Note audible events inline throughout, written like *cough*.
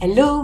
Hello,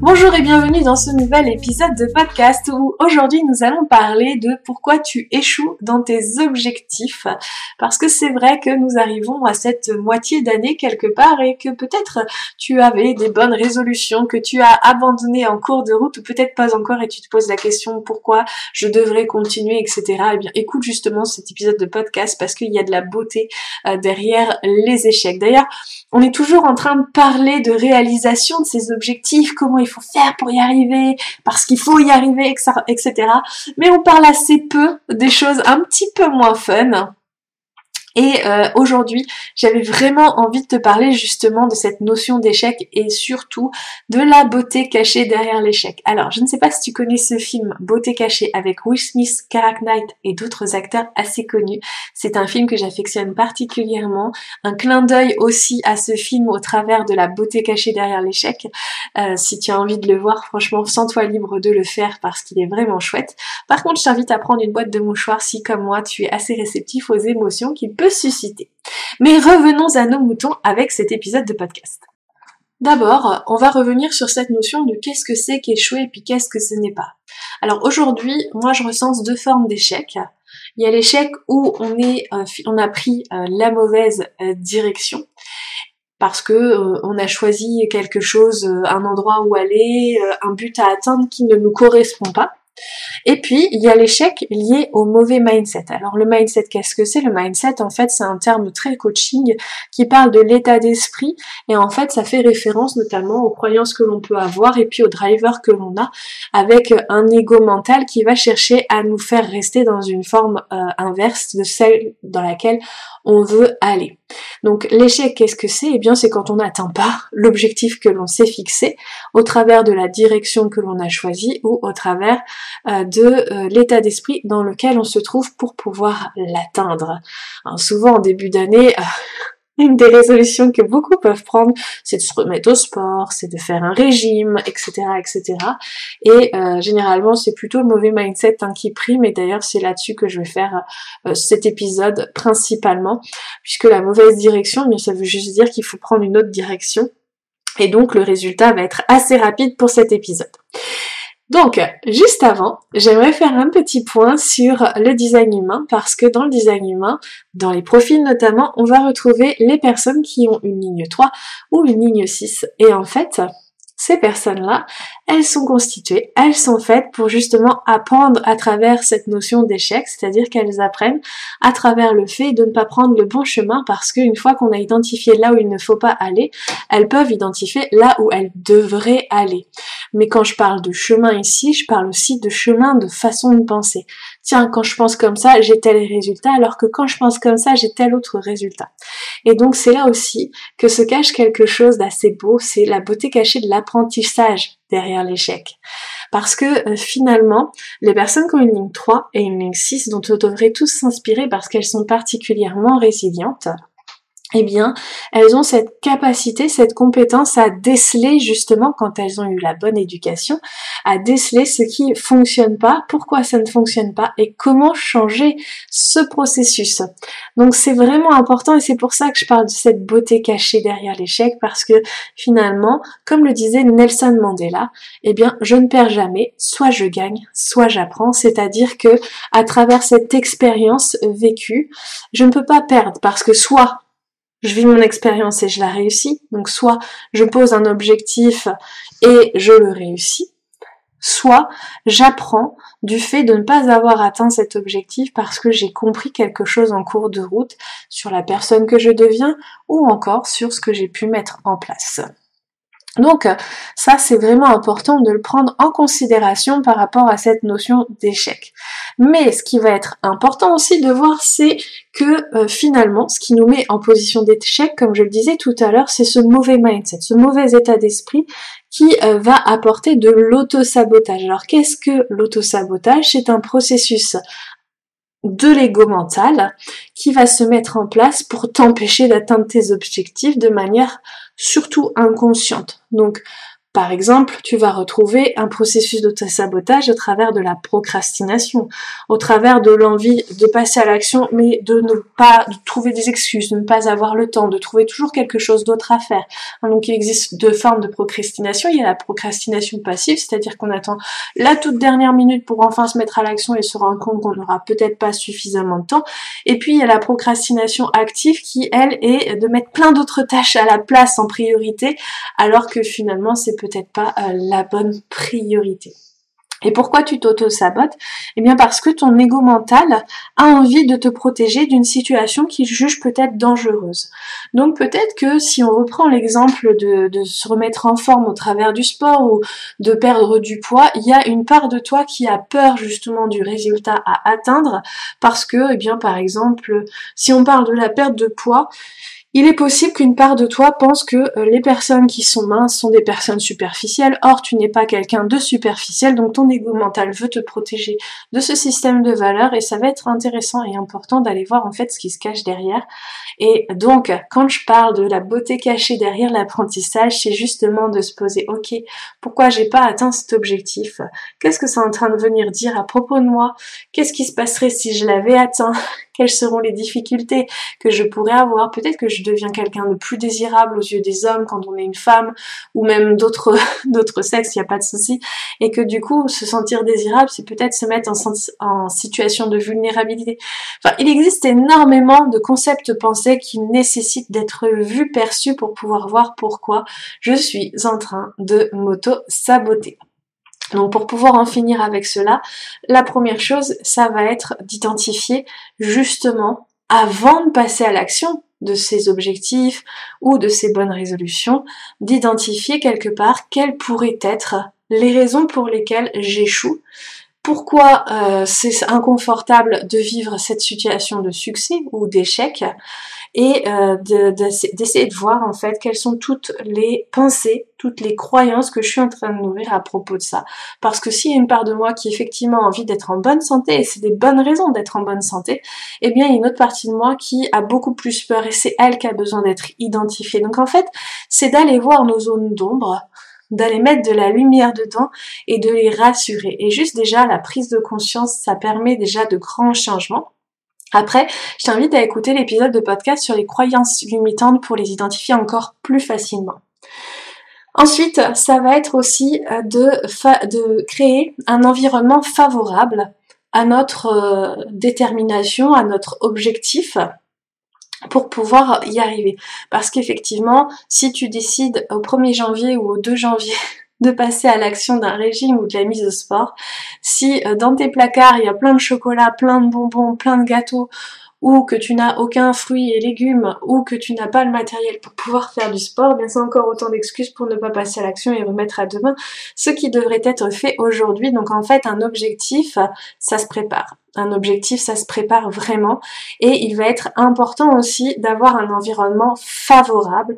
Bonjour et bienvenue dans ce nouvel épisode de podcast où aujourd'hui nous allons parler de pourquoi tu échoues dans tes objectifs. Parce que c'est vrai que nous arrivons à cette moitié d'année quelque part et que peut-être tu avais des bonnes résolutions que tu as abandonnées en cours de route ou peut-être pas encore et tu te poses la question pourquoi je devrais continuer etc. Eh bien écoute justement cet épisode de podcast parce qu'il y a de la beauté euh, derrière les échecs. D'ailleurs on est toujours en train de parler de réalisation de ces objectifs, comment faut faire pour y arriver, parce qu'il faut y arriver, etc. Mais on parle assez peu des choses un petit peu moins fun. Et euh, aujourd'hui, j'avais vraiment envie de te parler justement de cette notion d'échec et surtout de la beauté cachée derrière l'échec. Alors, je ne sais pas si tu connais ce film Beauté cachée avec Will Smith, Karak Knight et d'autres acteurs assez connus. C'est un film que j'affectionne particulièrement. Un clin d'œil aussi à ce film au travers de la beauté cachée derrière l'échec. Euh, si tu as envie de le voir, franchement, sens-toi libre de le faire parce qu'il est vraiment chouette. Par contre, je t'invite à prendre une boîte de mouchoirs si, comme moi, tu es assez réceptif aux émotions qui Mais revenons à nos moutons avec cet épisode de podcast. D'abord, on va revenir sur cette notion de qu'est-ce que c'est qu'échouer et puis qu'est-ce que ce n'est pas. Alors aujourd'hui, moi je recense deux formes d'échec. Il y a l'échec où on est, euh, on a pris euh, la mauvaise euh, direction parce que on a choisi quelque chose, un endroit où aller, un but à atteindre qui ne nous correspond pas. Et puis, il y a l'échec lié au mauvais mindset. Alors, le mindset, qu'est-ce que c'est? Le mindset, en fait, c'est un terme très coaching qui parle de l'état d'esprit. Et en fait, ça fait référence notamment aux croyances que l'on peut avoir et puis aux drivers que l'on a avec un ego mental qui va chercher à nous faire rester dans une forme euh, inverse de celle dans laquelle on veut aller. Donc l'échec, qu'est-ce que c'est? Eh bien c'est quand on n'atteint pas l'objectif que l'on s'est fixé au travers de la direction que l'on a choisie ou au travers euh, de euh, l'état d'esprit dans lequel on se trouve pour pouvoir l'atteindre. souvent en début d'année, euh, une *laughs* des résolutions que beaucoup peuvent prendre, c'est de se remettre au sport, c'est de faire un régime, etc., etc. Et euh, généralement, c'est plutôt le mauvais mindset hein, qui prime. Et d'ailleurs, c'est là-dessus que je vais faire euh, cet épisode principalement, puisque la mauvaise direction, eh bien, ça veut juste dire qu'il faut prendre une autre direction. Et donc, le résultat va être assez rapide pour cet épisode. Donc, juste avant, j'aimerais faire un petit point sur le design humain parce que dans le design humain, dans les profils notamment, on va retrouver les personnes qui ont une ligne 3 ou une ligne 6. Et en fait, ces personnes-là, elles sont constituées, elles sont faites pour justement apprendre à travers cette notion d'échec, c'est-à-dire qu'elles apprennent à travers le fait de ne pas prendre le bon chemin parce qu'une fois qu'on a identifié là où il ne faut pas aller, elles peuvent identifier là où elles devraient aller. Mais quand je parle de chemin ici, je parle aussi de chemin de façon de penser tiens, quand je pense comme ça, j'ai tel résultat, alors que quand je pense comme ça, j'ai tel autre résultat. Et donc c'est là aussi que se cache quelque chose d'assez beau, c'est la beauté cachée de l'apprentissage derrière l'échec. Parce que euh, finalement, les personnes qui ont une ligne 3 et une ligne 6 dont on devrait tous s'inspirer parce qu'elles sont particulièrement résilientes, eh bien, elles ont cette capacité, cette compétence à déceler justement quand elles ont eu la bonne éducation, à déceler ce qui fonctionne pas, pourquoi ça ne fonctionne pas et comment changer ce processus. Donc c'est vraiment important et c'est pour ça que je parle de cette beauté cachée derrière l'échec parce que finalement, comme le disait Nelson Mandela, eh bien, je ne perds jamais, soit je gagne, soit j'apprends, c'est-à-dire que à travers cette expérience vécue, je ne peux pas perdre parce que soit je vis mon expérience et je la réussis. Donc soit je pose un objectif et je le réussis, soit j'apprends du fait de ne pas avoir atteint cet objectif parce que j'ai compris quelque chose en cours de route sur la personne que je deviens ou encore sur ce que j'ai pu mettre en place. Donc ça c'est vraiment important de le prendre en considération par rapport à cette notion d'échec. Mais ce qui va être important aussi de voir c'est que euh, finalement ce qui nous met en position d'échec comme je le disais tout à l'heure c'est ce mauvais mindset, ce mauvais état d'esprit qui euh, va apporter de l'auto-sabotage. Alors qu'est-ce que l'auto-sabotage? C'est un processus de l'ego mental qui va se mettre en place pour t'empêcher d'atteindre tes objectifs de manière surtout inconsciente. Donc par exemple, tu vas retrouver un processus de sabotage au travers de la procrastination, au travers de l'envie de passer à l'action, mais de ne pas trouver des excuses, de ne pas avoir le temps, de trouver toujours quelque chose d'autre à faire. Donc il existe deux formes de procrastination. Il y a la procrastination passive, c'est-à-dire qu'on attend la toute dernière minute pour enfin se mettre à l'action et se rendre compte qu'on n'aura peut-être pas suffisamment de temps. Et puis il y a la procrastination active qui, elle, est de mettre plein d'autres tâches à la place en priorité, alors que finalement c'est peut-être pas euh, la bonne priorité. Et pourquoi tu t'auto-sabotes? Eh bien parce que ton ego mental a envie de te protéger d'une situation qu'il juge peut-être dangereuse. Donc peut-être que si on reprend l'exemple de, de, se remettre en forme au travers du sport ou de perdre du poids, il y a une part de toi qui a peur justement du résultat à atteindre parce que, eh bien par exemple, si on parle de la perte de poids, il est possible qu'une part de toi pense que euh, les personnes qui sont minces sont des personnes superficielles, or tu n'es pas quelqu'un de superficiel, donc ton ego mental veut te protéger de ce système de valeurs et ça va être intéressant et important d'aller voir en fait ce qui se cache derrière. Et donc, quand je parle de la beauté cachée derrière l'apprentissage, c'est justement de se poser, ok, pourquoi j'ai pas atteint cet objectif? Qu'est-ce que c'est en train de venir dire à propos de moi? Qu'est-ce qui se passerait si je l'avais atteint? Quelles seront les difficultés que je pourrais avoir. Peut-être que je deviens quelqu'un de plus désirable aux yeux des hommes quand on est une femme ou même d'autres *laughs* d'autres sexes, il n'y a pas de souci. Et que du coup, se sentir désirable, c'est peut-être se mettre en, situation de vulnérabilité. Enfin, il existe énormément de concepts pensés qui nécessitent d'être vus, perçus pour pouvoir voir pourquoi je suis en train de m'auto-saboter. Donc pour pouvoir en finir avec cela, la première chose, ça va être d'identifier justement, avant de passer à l'action de ces objectifs ou de ces bonnes résolutions, d'identifier quelque part quelles pourraient être les raisons pour lesquelles j'échoue, pourquoi euh, c'est inconfortable de vivre cette situation de succès ou d'échec, et euh, d'essayer de, voir en fait quelles sont toutes les pensées, toutes les croyances que je suis en train de nourrir à propos de ça. Parce que s'il y a une part de moi qui effectivement a envie d'être en bonne santé, et c'est des bonnes raisons d'être en bonne santé, eh bien il y a une autre partie de moi qui a beaucoup plus peur et c'est elle qui a besoin d'être identifiée. Donc en fait, c'est d'aller voir nos zones d'ombre, d'aller mettre de la lumière dedans et de les rassurer. Et juste déjà, la prise de conscience, ça permet déjà de grands changements. Après, je t'invite à écouter l'épisode de podcast sur les croyances limitantes pour les identifier encore plus facilement. Ensuite, ça va être aussi euh, de, créer un environnement favorable à notre euh, détermination, à notre objectif pour pouvoir y arriver. Parce qu'effectivement, si tu décides au 1er janvier ou au 2 janvier *laughs* de passer à l'action d'un régime ou de la mise au sport, si euh, dans tes placards il y a plein de chocolat, plein de bonbons, plein de gâteaux, ou que tu n'as aucun fruit et légumes, ou que tu n'as pas le matériel pour pouvoir faire du sport, bien c'est encore autant d'excuses pour ne pas passer à l'action et remettre à demain ce qui devrait être fait aujourd'hui. Donc en fait, un objectif, ça se prépare. Un objectif, ça se prépare vraiment. Et il va être important aussi d'avoir un environnement favorable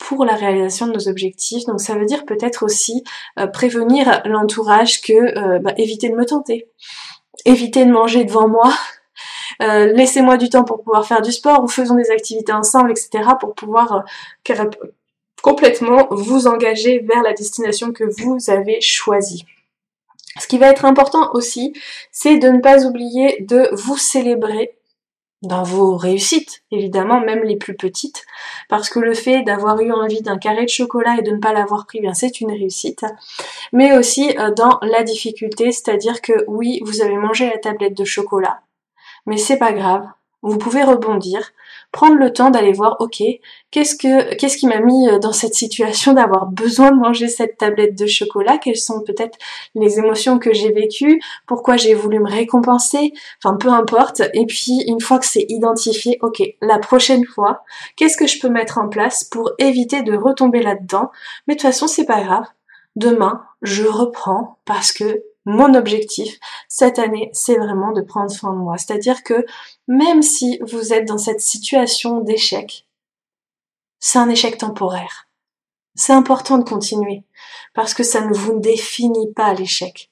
pour la réalisation de nos objectifs. Donc ça veut dire peut-être aussi euh, prévenir l'entourage que euh, bah, éviter de me tenter, éviter de manger devant moi, *laughs* euh, laissez-moi du temps pour pouvoir faire du sport ou faisons des activités ensemble, etc. pour pouvoir euh, complètement vous engager vers la destination que vous avez choisie. Ce qui va être important aussi, c'est de ne pas oublier de vous célébrer dans vos réussites, évidemment, même les plus petites, parce que le fait d'avoir eu envie d'un carré de chocolat et de ne pas l'avoir pris, bien c'est une réussite, mais aussi euh, dans la difficulté, c'est-à-dire que oui, vous avez mangé la tablette de chocolat, mais c'est pas grave, vous pouvez rebondir, prendre le temps d'aller voir, ok, qu'est-ce que qu'est-ce qui m'a mis euh, dans cette situation d'avoir besoin de manger cette tablette de chocolat? Quelles sont peut-être les émotions que j'ai vécues? Pourquoi j'ai voulu me récompenser? Enfin, peu importe. Et puis, une fois que c'est identifié, ok, la prochaine fois, qu'est-ce que je peux mettre en place pour éviter de retomber là-dedans? Mais de toute façon, c'est pas grave. Demain, je reprends parce que mon objectif cette année, c'est vraiment de prendre soin de moi. C'est-à-dire que même si vous êtes dans cette situation d'échec, c'est un échec temporaire. C'est important de continuer parce que ça ne vous définit pas l'échec.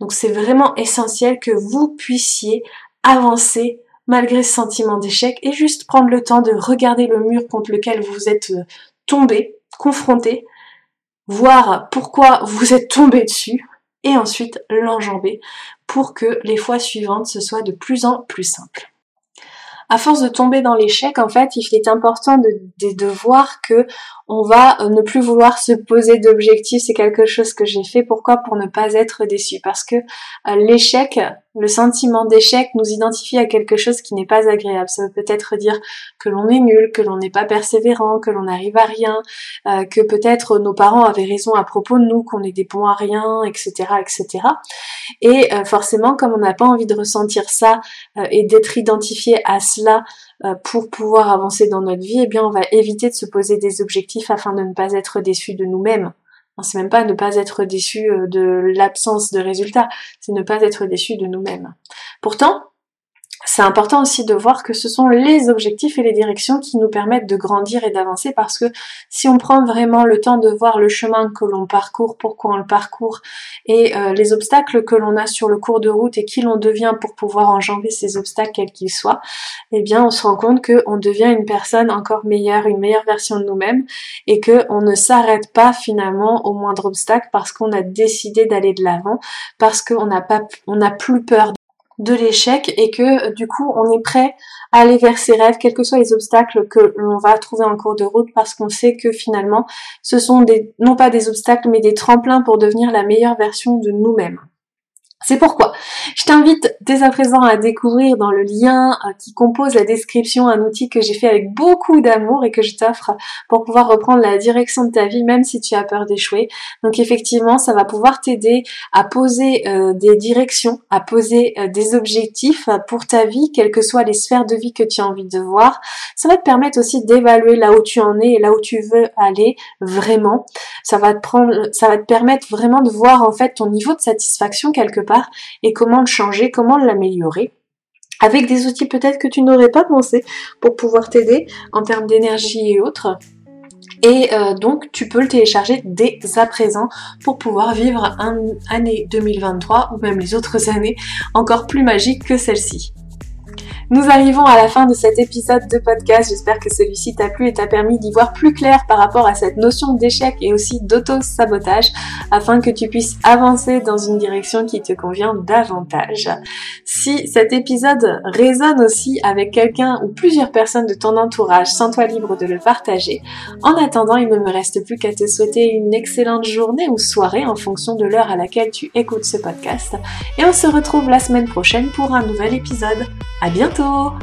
Donc c'est vraiment essentiel que vous puissiez avancer malgré ce sentiment d'échec et juste prendre le temps de regarder le mur contre lequel vous êtes euh, tombé, confronté, voir pourquoi vous êtes tombé dessus, et ensuite l'enjamber pour que les fois suivantes ce soit de plus en plus simple. À force de tomber dans l'échec, en fait, il est important de, de, de voir que on va euh, ne plus vouloir se poser d'objectifs. C'est quelque chose que j'ai fait. Pourquoi? Pour ne pas être déçu. Parce que euh, l'échec, le sentiment d'échec nous identifie à quelque chose qui n'est pas agréable. Ça veut peut-être dire que l'on est nul, que l'on n'est pas persévérant, que l'on n'arrive à rien, euh, que peut-être nos parents avaient raison à propos de nous, qu'on est des bons à rien, etc., etc. Et forcément, comme on n'a pas envie de ressentir ça et d'être identifié à cela pour pouvoir avancer dans notre vie, eh bien on va éviter de se poser des objectifs afin de ne pas être déçu de nous-mêmes. C'est même pas ne pas être déçu euh, de l'absence de résultats, c'est ne pas être déçu de nous-mêmes. Pourtant, c'est important aussi de voir que ce sont les objectifs et les directions qui nous permettent de grandir et d'avancer parce que si on prend vraiment le temps de voir le chemin que l'on parcourt, pourquoi on le parcourt et euh, les obstacles que l'on a sur le cours de route et qui l'on devient pour pouvoir enjamber ces obstacles quels qu'ils soient, eh bien on se rend compte qu'on devient une personne encore meilleure, une meilleure version de nous-mêmes et que on ne s'arrête pas finalement au moindre obstacle parce qu'on a décidé d'aller de l'avant, parce qu'on n'a pas, on n'a plus peur de l'échec et que du coup on est prêt à aller vers ses rêves, quels que soient les obstacles que l'on va trouver en cours de route, parce qu'on sait que finalement ce sont des, non pas des obstacles mais des tremplins pour devenir la meilleure version de nous-mêmes. C'est pourquoi je t'invite dès à présent à découvrir dans le lien euh, qui compose la description un outil que j'ai fait avec beaucoup d'amour et que je t'offre pour pouvoir reprendre la direction de ta vie même si tu as peur d'échouer. Donc effectivement, ça va pouvoir t'aider à poser euh, des directions, à poser euh, des objectifs pour ta vie, quelles que soient les sphères de vie que tu as envie de voir. Ça va te permettre aussi d'évaluer là où tu en es et là où tu veux aller vraiment. Ça va te prendre, ça va te permettre vraiment de voir en fait ton niveau de satisfaction quelque part et comment le changer, comment l'améliorer avec des outils peut-être que tu n'aurais pas pensé pour pouvoir t'aider en termes d'énergie et autres. Et euh, donc tu peux le télécharger dès à présent pour pouvoir vivre une année 2023 ou même les autres années encore plus magiques que celle-ci. Nous arrivons à la fin de cet épisode de podcast. J'espère que celui-ci t'a plu et t'a permis d'y voir plus clair par rapport à cette notion d'échec et aussi d'auto-sabotage afin que tu puisses avancer dans une direction qui te convient davantage. Si cet épisode résonne aussi avec quelqu'un ou plusieurs personnes de ton entourage, sens-toi libre de le partager. En attendant, il ne me reste plus qu'à te souhaiter une excellente journée ou soirée en fonction de l'heure à laquelle tu écoutes ce podcast. Et on se retrouve la semaine prochaine pour un nouvel épisode. À bientôt to